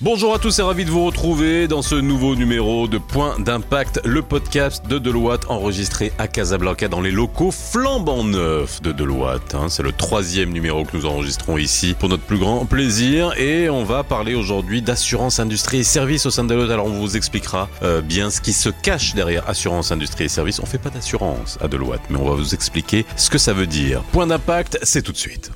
Bonjour à tous et ravi de vous retrouver dans ce nouveau numéro de Point d'impact, le podcast de Deloitte enregistré à Casablanca dans les locaux flambant neufs de Deloitte. hein. C'est le troisième numéro que nous enregistrons ici pour notre plus grand plaisir et on va parler aujourd'hui d'assurance industrie et services au sein de Deloitte. Alors on vous expliquera euh, bien ce qui se cache derrière assurance industrie et services. On fait pas d'assurance à Deloitte, mais on va vous expliquer ce que ça veut dire. Point d'impact, c'est tout de suite.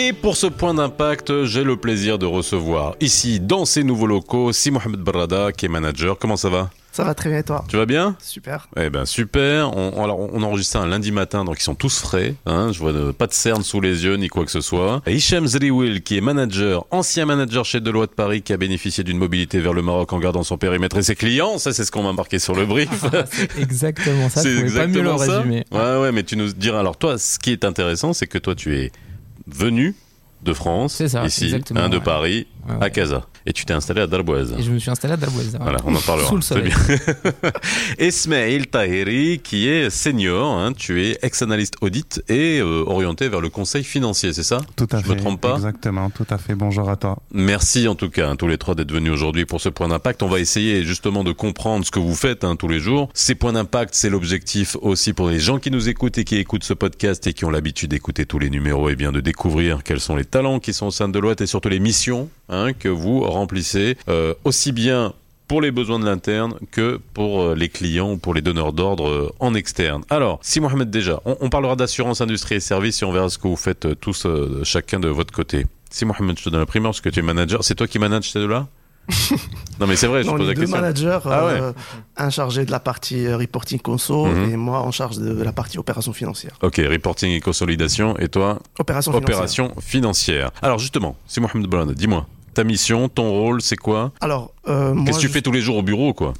Et pour ce point d'impact, j'ai le plaisir de recevoir ici, dans ces nouveaux locaux, Si Mohamed Barrada, qui est manager. Comment ça va? Ça va très bien et toi? Tu vas bien? Super. Eh ben super. On, alors on enregistre ça un lundi matin, donc ils sont tous frais. Hein, je vois de- pas de cernes sous les yeux ni quoi que ce soit. Et Hicham Zriwil, qui est manager, ancien manager chez Deloitte Paris, qui a bénéficié d'une mobilité vers le Maroc en gardant son périmètre et ses clients. Ça, c'est ce qu'on m'a marqué sur le brief. C'est exactement ça. Je pouvais pas mieux le résumer. Ouais, ouais, mais tu nous diras. Alors toi, ce qui est intéressant, c'est que toi, tu es venu de France, ça, ici, hein, de. Paris, Ouais, à. Casa. Et tu t'es installé à Darboise. Et je me suis installé à Darboise. Voilà, on en parlera. Sous le soleil. Esmail Tahiri, qui est senior, hein, tu es ex-analyste audit et euh, orienté vers le conseil financier, c'est ça? Tout à Je fait. me trompe pas? Exactement, tout à fait. Bonjour à toi. Merci en tout cas, hein, tous les trois, d'être venus aujourd'hui pour ce point d'impact. On va essayer justement de comprendre ce que vous faites hein, tous les jours. Ces points d'impact, c'est l'objectif aussi pour les gens qui nous écoutent et qui écoutent ce podcast et qui ont l'habitude d'écouter tous les numéros et bien de découvrir quels sont les talents qui sont au sein de Deloitte et surtout les missions hein, que vous remplissez euh, aussi bien pour les besoins de l'interne que pour euh, les clients ou pour les donneurs d'ordre euh, en externe. Alors, si Mohamed déjà, on, on parlera d'assurance, industrie et services et on verra ce que vous faites tous euh, chacun de votre côté. Si Mohamed, je te donne la primeur parce que tu es manager, c'est toi qui manages ces deux-là? Non mais c'est vrai, je On pose la deux question. managers, Ah ouais. euh, un chargé de la partie reporting conso Mhm. et moi en charge de la partie opération financière. Ok, reporting et consolidation et toi, Opération financière. opération financière. Alors justement, si Mohamed Brown, dis-moi, ta mission, ton rôle, c'est quoi? Alors, euh, Qu'est-ce que tu je- fais tous les jours au bureau quoi?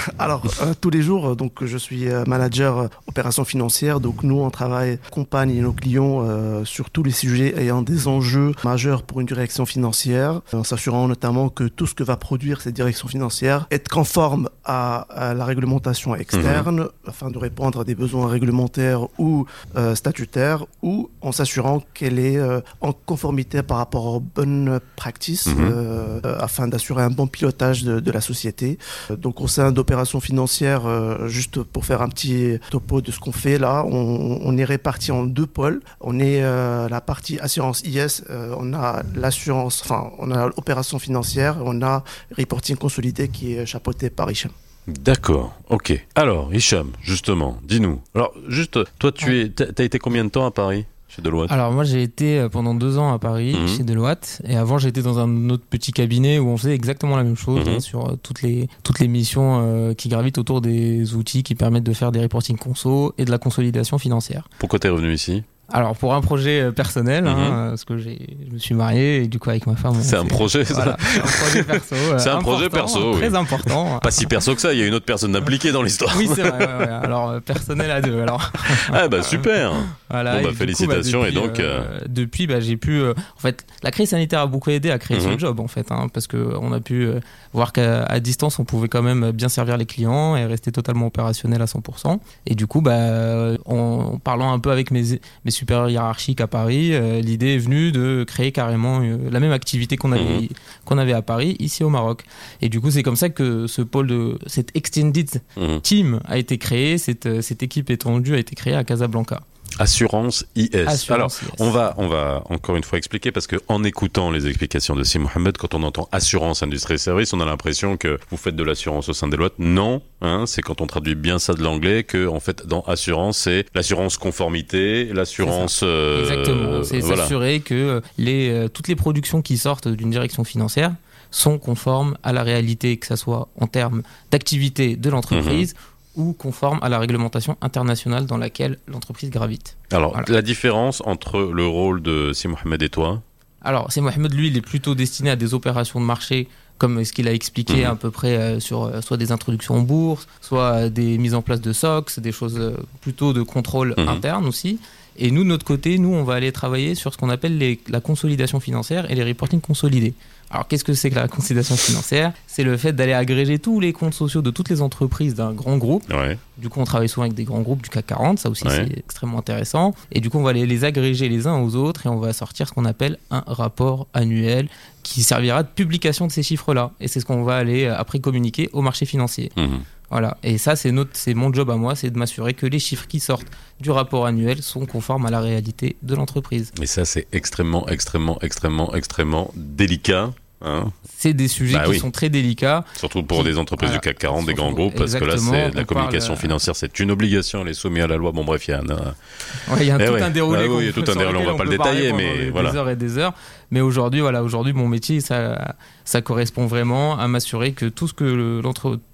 Alors, euh, tous les jours, euh, donc je suis euh, manager opération financière. Donc nous, on travaille, accompagne nos clients euh, sur tous les sujets ayant des enjeux majeurs pour une direction financière, en s'assurant notamment que tout ce que va produire cette direction financière est conforme à, à la réglementation externe, afin de répondre à des besoins réglementaires ou euh, statutaires, ou en s'assurant qu'elle est euh, en conformité par rapport aux bonnes practices, Mhm. euh, euh, afin d'assurer un bon pilotage de, de la société. Donc au sein d'opérations financières, euh, juste pour faire un petit topo de ce qu'on fait là, on, on est réparti en deux pôles. On est euh, la partie assurance IS, euh, on a l'assurance, enfin on a l'opération financière, on a reporting consolidé qui est chapeauté par Hicham. D'accord, ok. Alors, Hicham, justement, dis-nous. Alors, juste, toi, tu es, t'as été combien de temps à Paris? Chez Deloitte Alors moi j'ai été euh, pendant deux ans à Paris Mhm. chez Deloitte et avant j'étais dans un autre petit cabinet où on faisait exactement la même chose Mhm. hein, sur euh, toutes les toutes les missions euh, qui gravitent autour des outils qui permettent de faire des reporting conso et de la consolidation financière. Pourquoi t'es revenu ici? Alors pour un projet euh, personnel, hein, Mhm. euh, parce que je me suis marié et du coup avec ma femme. C'est un projet, ça Voilà, c'est un projet perso. euh, C'est un projet perso, oui. Très important. Pas si perso que ça, il y a une autre personne impliquée dans l'histoire. Oui, c'est vrai. ouais, ouais. Alors, euh, personnel à deux. Alors, Ah bah super voilà. Bon, bah, coup, félicitations, et donc, euh, depuis, bah, j'ai pu. euh, en fait, la crise sanitaire a beaucoup aidé à créer Mhm. ce job, en fait, hein, parce que on a pu euh, voir qu'à distance, on pouvait quand même bien servir les clients et rester totalement opérationnel à 100%. Et du coup, bah, en, en parlant un peu avec mes, mes supérieurs hiérarchiques à Paris, euh, l'idée est venue de créer carrément euh, la même activité qu'on avait, Mhm. qu'on avait à Paris, ici au Maroc. Et du coup, c'est comme ça que ce pôle de cette extended Mhm. team a été créé, cette, euh, cette équipe étendue a été créée à Casablanca. Assurance IS. Assurance Alors, IS. on va, on va encore une fois expliquer parce que en écoutant les explications de Sim Mohamed, quand on entend assurance, industrie et services, on a l'impression que vous faites de l'assurance au sein des lois. Non, hein, c'est quand on traduit bien ça de l'anglais que, en fait, dans assurance, c'est l'assurance conformité, l'assurance. euh, Exactement. C'est voilà. s'assurer que euh, les, euh, toutes les productions qui sortent d'une direction financière sont conformes à la réalité, que ce soit en termes d'activité de l'entreprise Mhm. Ou conformes à la réglementation internationale dans laquelle l'entreprise gravite. Alors, Voilà. la différence entre le rôle de Sim Mohamed et toi, Alors, c'est Mohamed, lui, il est plutôt destiné à des opérations de marché, comme ce qu'il a expliqué Mhm. à peu près euh, sur euh, soit des introductions en bourse, soit euh, des mises en place de SOX, des choses plutôt de contrôle Mhm. interne aussi. Et nous, de notre côté, nous, on va aller travailler sur ce qu'on appelle les, la consolidation financière et les reporting consolidés. Alors, qu'est-ce que c'est que la consolidation financière? C'est le fait d'aller agréger tous les comptes sociaux de toutes les entreprises d'un grand groupe. Ouais. Du coup, on travaille souvent avec des grands groupes du CAC 40, ça aussi Ouais. c'est extrêmement intéressant. Et du coup, on va les, les agréger les uns aux autres et on va sortir ce qu'on appelle un rapport annuel qui servira de publication de ces chiffres-là. Et c'est ce qu'on va aller euh, après communiquer au marché financier. Mhm. Voilà. Et ça, c'est notre, c'est mon job à moi, c'est de m'assurer que les chiffres qui sortent du rapport annuel sont conformes à la réalité de l'entreprise. Et ça, c'est extrêmement, extrêmement, extrêmement, extrêmement délicat. Hein C'est des sujets Bah qui oui. sont très délicats. Surtout pour des entreprises Voilà. du CAC 40, des grands groupes, parce que là, c'est la on communication parle, euh, financière, c'est une obligation, elle est soumise à la loi. Bon, bref, il y a un, Ouais, il y a Eh tout ouais. un déroulé. Ah oui, il y a tout un déroulé, on lequel va pas le détailler, mais des voilà. heures et des heures. Mais aujourd'hui, voilà, aujourd'hui, mon métier, ça, ça correspond vraiment à m'assurer que tout ce que le-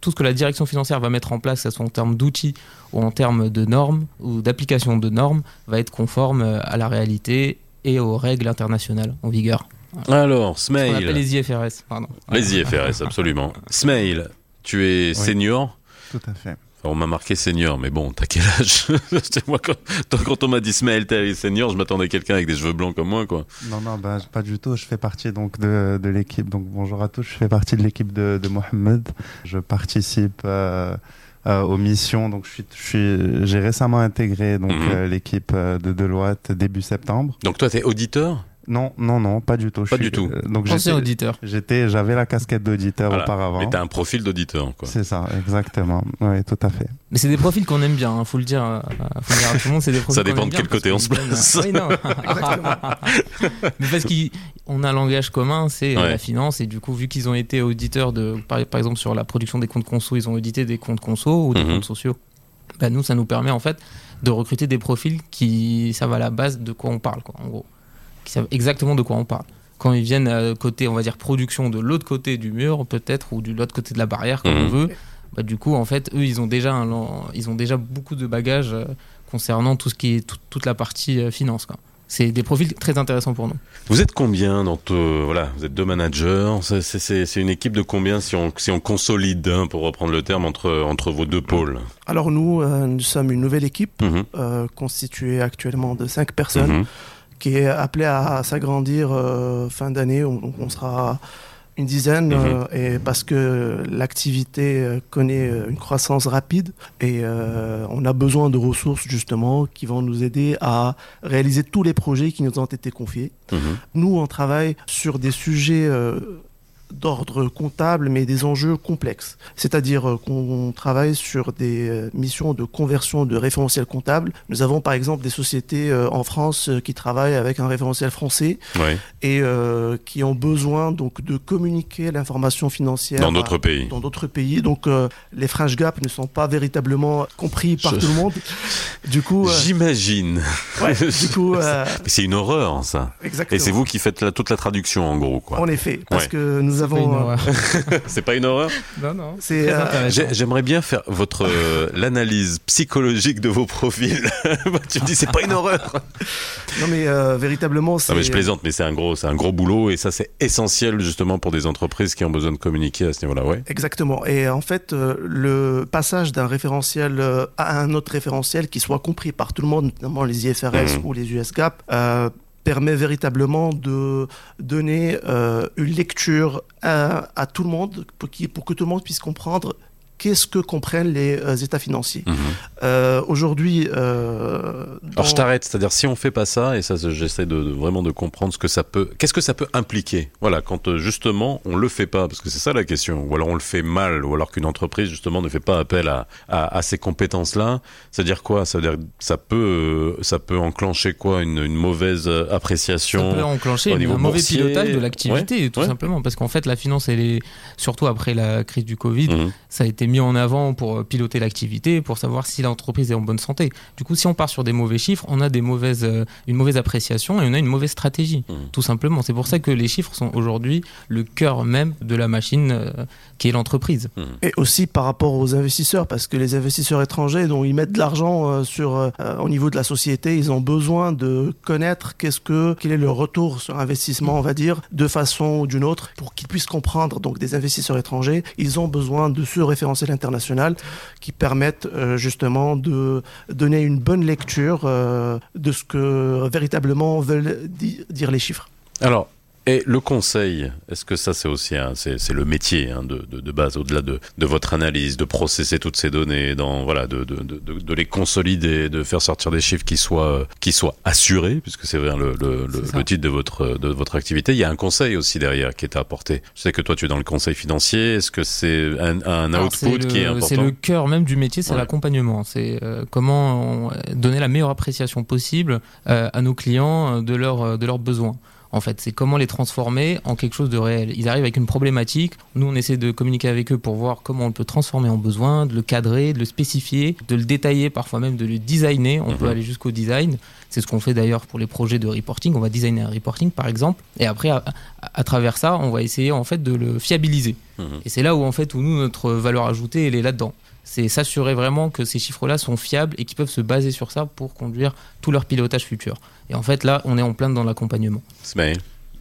tout ce que la direction financière va mettre en place, que ce soit en termes d'outils ou en termes de normes ou d'application de normes, va être conforme euh, à la réalité et aux règles internationales en vigueur. Alors, Ce qu'on appelle Smail. les IFRS. Pardon. Les IFRS, absolument. Smail, tu es senior Tout à fait. On m'a marqué senior, mais bon, t'as quel âge moi, quand, toi, quand on m'a dit Smail, t'es senior, je m'attendais à quelqu'un avec des cheveux blancs comme moi, quoi. Non, non, bah, pas du tout. Je fais partie donc de, de l'équipe. Donc bonjour à tous. Je fais partie de l'équipe de, de Mohamed. Je participe euh, euh, aux missions. Donc je suis, je suis, j'ai récemment intégré donc Mhm. euh, l'équipe de Deloitte début septembre. Donc toi, t'es auditeur? Non, non, non, pas du tout. Je Pas suis- du tout. euh, donc Ancien j'étais, auditeur. j'étais, j'avais la casquette d'auditeur Voilà. auparavant. Mais t'as un profil d'auditeur, quoi. C'est ça, exactement. Oui, tout à fait. Mais c'est des profils qu'on aime bien, hein, faut le dire, euh, faut le dire à tout le monde. C'est des profils Ça dépend de quel côté on se place. Oui, non. Mais parce qu'on a un langage commun, c'est euh, Ouais. la finance, et du coup, vu qu'ils ont été auditeurs de, par, par exemple, sur la production des comptes conso, ils ont audité des comptes conso ou des Mhm. comptes sociaux. Bah, nous, ça nous permet en fait de recruter des profils qui savent à la base de quoi on parle, quoi, en gros, qui savent exactement de quoi on parle. Quand ils viennent euh, côté, on va dire, production de l'autre côté du mur, peut-être, ou de l'autre côté de la barrière, comme Mhm. on veut, bah, du coup, en fait, eux, ils ont déjà, un ils ont déjà beaucoup de bagages euh, concernant tout ce qui est tout- toute la partie euh, finance. Quoi. C'est des profils très intéressants pour nous. Vous êtes combien dans te- voilà, vous êtes deux managers. C'est- C'est c'est- c'est une équipe de combien si on, si on consolide, hein, pour reprendre le terme, entre, entre vos deux pôles? Alors nous, euh, nous sommes une nouvelle équipe Mhm, euh, constituée actuellement de cinq personnes mhm. Qui est appelée à, s'agrandir euh, fin d'année. On, on sera une dizaine Mhm. euh, et parce que l'activité euh, connaît une croissance rapide et euh, on a besoin de ressources justement qui vont nous aider à réaliser tous les projets qui nous ont été confiés. Mhm. Nous, on travaille sur des sujets euh, d'ordre comptable, mais des enjeux complexes. C'est-à-dire euh, qu'on travaille sur des euh, missions de conversion de référentiels comptables. Nous avons par exemple des sociétés euh, en France qui travaillent avec un référentiel français et euh, qui ont besoin donc de communiquer l'information financière dans d'autres pays. dans d'autres pays. Donc euh, les French Gap ne sont pas véritablement compris par Je- tout le monde. Du coup, euh, J'imagine. ouais, du coup, c'est une horreur, ça. exactement. Et c'est vous qui faites la- toute la traduction, en gros, quoi. En effet, parce Ouais. que nous Pas une avons. euh, horreur. C'est pas une horreur non, non. Euh, J'aimerais bien faire votre euh, l'analyse psychologique de vos profils. tu me dis c'est pas une horreur. Non mais euh, véritablement, c'est. Non mais je plaisante, mais c'est un gros, c'est un gros boulot et ça c'est essentiel justement pour des entreprises qui ont besoin de communiquer à ce niveau-là, ouais. Exactement. Et en fait, euh, le passage d'un référentiel à un autre référentiel qui soit compris par tout le monde, notamment les IFRS Mhm. ou les US GAAP, euh, permet véritablement de donner euh, une lecture à, tout le monde pour que tout le monde puisse comprendre qu'est-ce que comprennent les euh, états financiers. Mhm. Euh, Aujourd'hui, euh, dans- Alors je t'arrête, c'est-à-dire si on fait pas ça et ça j'essaie de, de- vraiment de comprendre ce que ça peut, qu'est-ce que ça peut impliquer? Voilà, quand euh, justement on le fait pas, parce que c'est ça la question, ou alors on le fait mal, ou alors qu'une entreprise justement ne fait pas appel à, à, à ces compétences-là, c'est-à-dire quoi? Ça veut dire ça peut euh, ça peut enclencher quoi? Une, une mauvaise euh, Ça appréciation. peut enclencher au niveau un mauvais boursier. pilotage de l'activité, tout ouais. simplement. Parce qu'en fait, la finance, elle est, surtout après la crise du Covid, Mhm. ça a été mis en avant pour piloter l'activité, pour savoir si l'entreprise est en bonne santé. Du coup, si on part sur des mauvais chiffres, on a des mauvaises, euh, une mauvaise appréciation et on a une mauvaise stratégie, Mhm. tout simplement. C'est pour ça que les chiffres sont aujourd'hui le cœur même de la machine euh, qui est l'entreprise. Et aussi par rapport aux investisseurs, parce que les investisseurs étrangers, dont ils mettent de l'argent euh, sur euh, au niveau de la société, ils ont besoin de connaître qu'est-ce que quel est le retour sur investissement, on va dire, de façon ou d'une autre, pour qu'ils puissent comprendre. Donc des investisseurs étrangers, ils ont besoin de ce référentiels internationaux qui permettent justement de donner une bonne lecture de ce que véritablement veulent dire les chiffres. Alors, et le conseil, est-ce que ça c'est aussi c'est, le métier hein, de, de, de, base, au-delà de, de, votre analyse, de processer toutes ces données, dans, voilà, de, de, les consolider, de faire sortir des chiffres qui soient, qui soient assurés, puisque c'est le, le, le, titre de votre, de votre activité. Il y a un conseil aussi derrière qui est apporté. Je sais que toi tu es dans le conseil financier. Est-ce que c'est un, un output qui est important C'est le cœur même du métier, c'est l'accompagnement. C'est euh, comment donner la meilleure appréciation possible euh, à nos clients de, leur, de leurs besoins en fait. C'est comment les transformer en quelque chose de réel. Ils arrivent avec une problématique. Nous, on essaie de communiquer avec eux pour voir comment on peut transformer en besoin, de le cadrer, de le spécifier, de le détailler, parfois même de le designer. On peut mhm. aller jusqu'au design. C'est ce qu'on fait d'ailleurs pour les projets de reporting. On va designer un reporting, par exemple. Et après, à, travers ça, on va essayer en fait de le fiabiliser. Mhm. Et c'est là où en fait où nous notre valeur ajoutée elle est là-dedans c'est s'assurer vraiment que ces chiffres-là sont fiables et qu'ils peuvent se baser sur ça pour conduire tout leur pilotage futur. Et en fait, là, on est en plein dans l'accompagnement.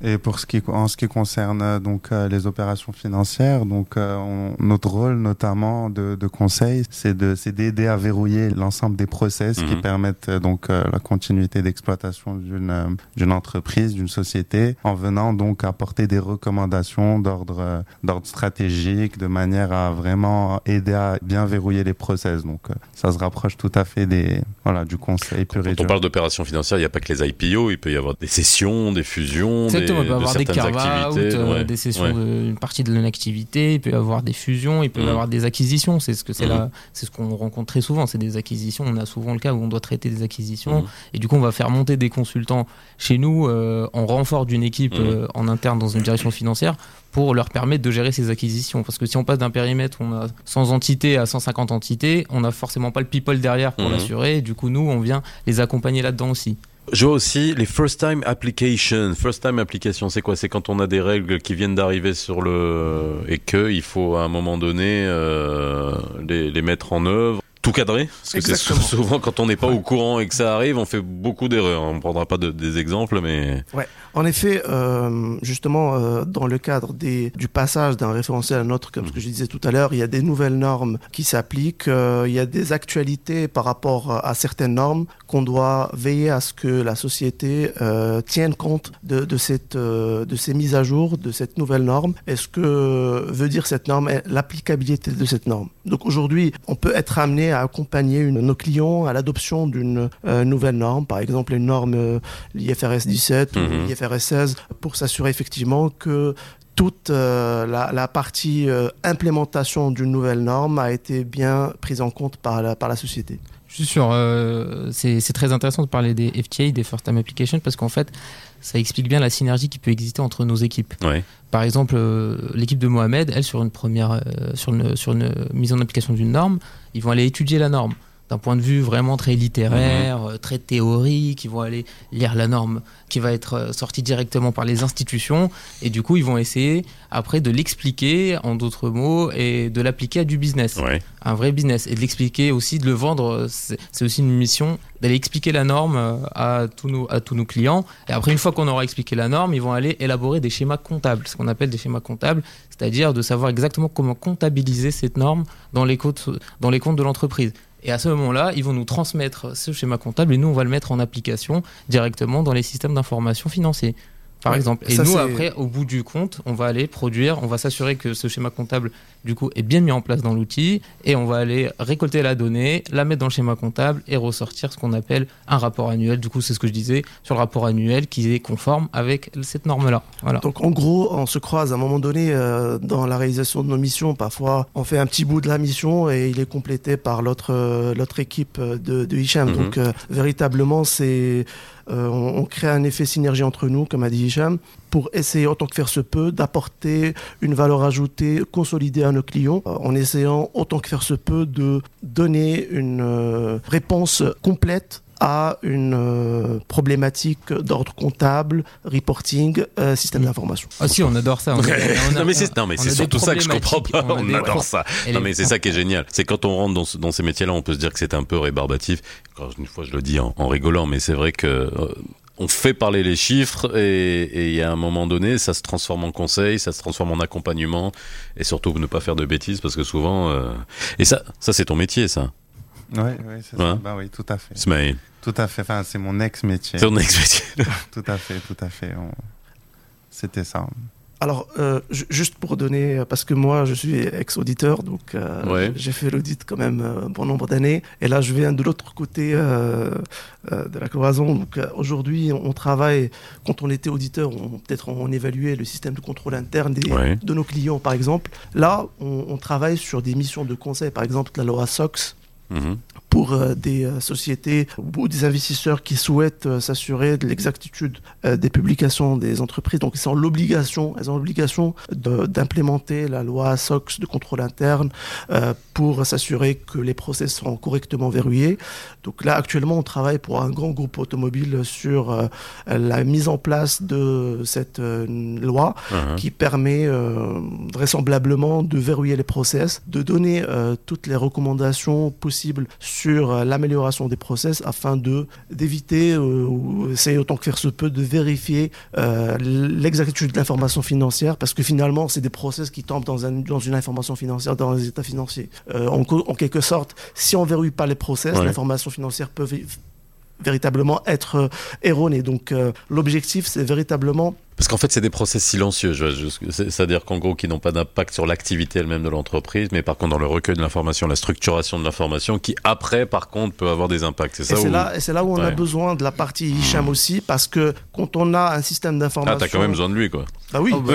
Et pour ce qui, en ce qui concerne euh, donc euh, les opérations financières, donc euh, notre rôle notamment de, de conseil, c'est de c'est d'aider à verrouiller l'ensemble des process qui mhm. permettent donc la continuité d'exploitation d'une d'une entreprise, d'une société, en venant donc apporter des recommandations d'ordre d'ordre stratégique, de manière à vraiment aider à bien verrouiller les process. Donc ça se rapproche tout à fait des voilà du conseil pur Quand on parle d'opérations financières, il n'y a pas que les IPO, il peut y avoir des sessions, des fusions, des il peut y avoir des carve-out, euh, des sessions d'une partie de l'activité, il peut y avoir des fusions, il peut y mm. avoir des acquisitions. C'est ce que c'est mm. là, c'est ce qu'on rencontre très souvent, c'est des acquisitions. On a souvent le cas où on doit traiter des acquisitions mm. et du coup on va faire monter des consultants chez nous euh, en renfort d'une équipe euh, en interne dans une direction financière pour leur permettre de gérer ces acquisitions. Parce que si on passe d'un périmètre où on a 100 entités à 150 entités, on n'a forcément pas le people derrière pour l'assurer. Du coup, nous, on vient les accompagner là-dedans aussi. Je vois aussi les first time applications. First time application, c'est quoi? C'est quand on a des règles qui viennent d'arriver sur le et que il faut à un moment donné euh, les, les mettre en œuvre tout cadrer Parce que c'est souvent quand on n'est pas au courant et que ça arrive, on fait beaucoup d'erreurs. On ne prendra pas de, des exemples, mais... Ouais. En effet, euh, justement, euh, dans le cadre des, du passage d'un référentiel à un autre, comme ce que je disais tout à l'heure, il y a des nouvelles normes qui s'appliquent, euh, il y a des actualités par rapport à certaines normes qu'on doit veiller à ce que la société tienne compte de, de, cette, de ces mises à jour, de cette nouvelle norme. Est-ce que veut dire cette norme l'applicabilité de cette norme? Donc aujourd'hui, on peut être amené à accompagner une, nos clients à l'adoption d'une euh, nouvelle norme, par exemple une norme euh, l'IFRS 17 ou mhm. l'IFRS 16, pour s'assurer effectivement que toute euh, la, la, partie implémentation d'une nouvelle norme a été bien prise en compte par la, par la société. Je suis sûr, c'est très intéressant de parler des FTA, des First Time Applications, parce qu'en fait, ça explique bien la synergie qui peut exister entre nos équipes. Ouais. Par exemple, l'équipe de Mohamed, elle, sur une première, sur, une, sur une mise en application d'une norme, ils vont aller étudier la norme d'un point de vue vraiment très littéraire, mhm. euh, très théorique. Ils vont aller lire la norme qui va être euh, sortie directement par les institutions. Et du coup, ils vont essayer après de l'expliquer en d'autres mots et de l'appliquer à du business. Un vrai business. Et de l'expliquer aussi, de le vendre. C'est aussi une mission d'aller expliquer la norme euh, à tous, nos, à tous nos clients. Et après, une fois qu'on aura expliqué la norme, ils vont aller élaborer des schémas comptables, ce qu'on appelle des schémas comptables, c'est-à-dire de savoir exactement comment comptabiliser cette norme dans les comptes, dans les comptes de l'entreprise. Et à ce moment-là, ils vont nous transmettre ce schéma comptable et nous, on va le mettre en application directement dans les systèmes d'information financiers par exemple. Et nous, après, au bout du compte, on va aller produire, on va s'assurer que ce schéma comptable, du coup, est bien mis en place dans l'outil, et on va aller récolter la donnée, la mettre dans le schéma comptable et ressortir ce qu'on appelle un rapport annuel. Du coup, c'est ce que je disais sur le rapport annuel qui est conforme avec cette norme-là. Voilà. Donc, en gros, on se croise à un moment donné euh, dans la réalisation de nos missions. Parfois, on fait un petit bout de la mission et il est complété par l'autre euh, l'autre équipe de, de Hicham. Mhm. Donc, euh, véritablement, c'est euh, on, crée un effet synergie entre nous, comme a dit Hicham, pour essayer, autant que faire se peut, d'apporter une valeur ajoutée consolidée à nos clients, euh, en essayant, autant que faire se peut, de donner une euh, réponse complète à une euh, problématique d'ordre comptable, reporting, euh, système d'information. Ah si, on adore ça. On non mais c'est surtout ça que je comprends pas. On, adore ça. Non mais c'est ça qui est génial. C'est quand on rentre dans, dans ces métiers-là, on peut se dire que c'est un peu rébarbatif. Une fois, je le dis en, rigolant, mais c'est vrai que euh, on fait parler les chiffres et il y a un moment donné, ça se transforme en conseil, ça se transforme en accompagnement et surtout ne pas faire de bêtises parce que souvent euh, et ça ça c'est ton métier ça. Oui, oui, c'est ça. Bah oui, tout à fait. Ismaël. Tout à fait. Enfin, c'est mon ex-métier. C'est ton ex-métier. tout à fait, tout à fait. C'était ça. Alors, euh, juste pour donner, parce que moi, je suis ex-auditeur, donc euh, j'ai fait l'audit quand même un bon nombre d'années. Et là, je viens de l'autre côté euh, de la cloison. Donc, aujourd'hui, on travaille, quand on était auditeur, peut-être on évaluait le système de contrôle interne de nos clients, par exemple. Là, on, travaille sur des missions de conseil, par exemple la loi SOX. Mhm pour euh, des euh, sociétés ou des investisseurs qui souhaitent euh, s'assurer de l'exactitude des publications des entreprises. Donc ils ont l'obligation, elles ont l'obligation d'implémenter la loi SOX de contrôle interne pour s'assurer que les process sont correctement verrouillés. Donc là actuellement on travaille pour un grand groupe automobile sur la mise en place de cette loi uh-huh. qui permet vraisemblablement de verrouiller les process, de donner toutes les recommandations possibles sur euh, l'amélioration des process afin de d'éviter euh, ou essayer autant que faire se peut de vérifier euh, l'exactitude de l'information financière parce que finalement c'est des process qui tombent dans, un, dans une information financière dans les états financiers. en, en, quelque sorte, si on verrouille pas les process, l'information financière peut véritablement être erronée. Donc l'objectif c'est véritablement parce qu'en fait, c'est des process silencieux. C'est-à-dire qu'en gros, qui n'ont pas d'impact sur l'activité elle-même de l'entreprise, mais par contre, dans le recueil de l'information, la structuration de l'information, qui après, par contre, peut avoir des impacts. C'est ça Et c'est là, là, où on a besoin de la partie Hicham mmh. aussi, parce que quand on a un système d'information. Ah, t'as quand même besoin de lui, quoi. Bah oui. Oh, bah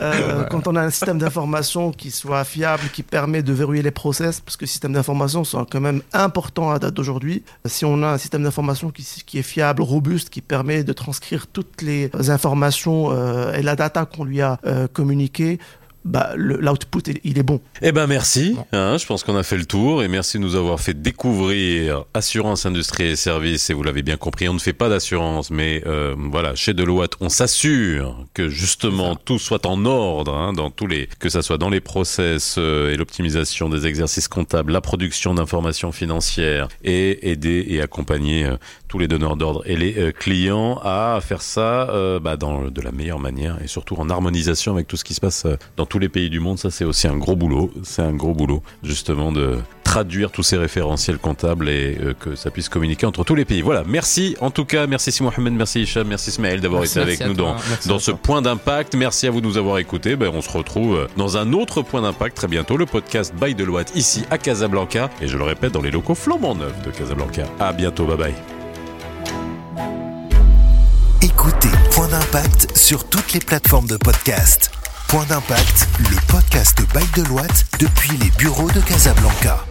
euh, quand on a un système d'information qui soit fiable, qui permet de verrouiller les process, parce que les systèmes d'information sont quand même importants à date d'aujourd'hui. Si on a un système d'information qui, qui est fiable, robuste, qui permet de transcrire toutes les informations euh, et la data qu'on lui a euh, communiquée bah, l'output, il est bon. Eh ben merci. Hein, je pense qu'on a fait le tour et merci de nous avoir fait découvrir Assurance Industrie et Services. Et vous l'avez bien compris, on ne fait pas d'assurance, mais euh, voilà, chez Deloitte, on s'assure que justement tout soit en ordre hein, dans tous les, que ça soit dans les process euh, et l'optimisation des exercices comptables, la production d'informations financières et aider et accompagner euh, tous les donneurs d'ordre et les clients à faire ça bah, dans de la meilleure manière et surtout en harmonisation avec tout ce qui se passe dans tous les pays du monde. Ça, c'est aussi un gros boulot. C'est un gros boulot, justement, de traduire tous ces référentiels comptables et euh, que ça puisse communiquer entre tous les pays. Voilà, merci en tout cas, merci Si Mohamed, merci Hicham, merci Ismaël d'avoir été avec nous dans, dans ce point d'impact. Merci à vous de nous avoir écoutés. Ben, on se retrouve euh, dans un autre point d'impact très bientôt, le podcast By Deloitte ici à Casablanca et je le répète dans les locaux flambant neufs de Casablanca. À bientôt, bye bye. Écoutez Point d'impact sur toutes les plateformes de podcast. Point d'impact, le podcast Bail de Loite depuis les bureaux de Casablanca.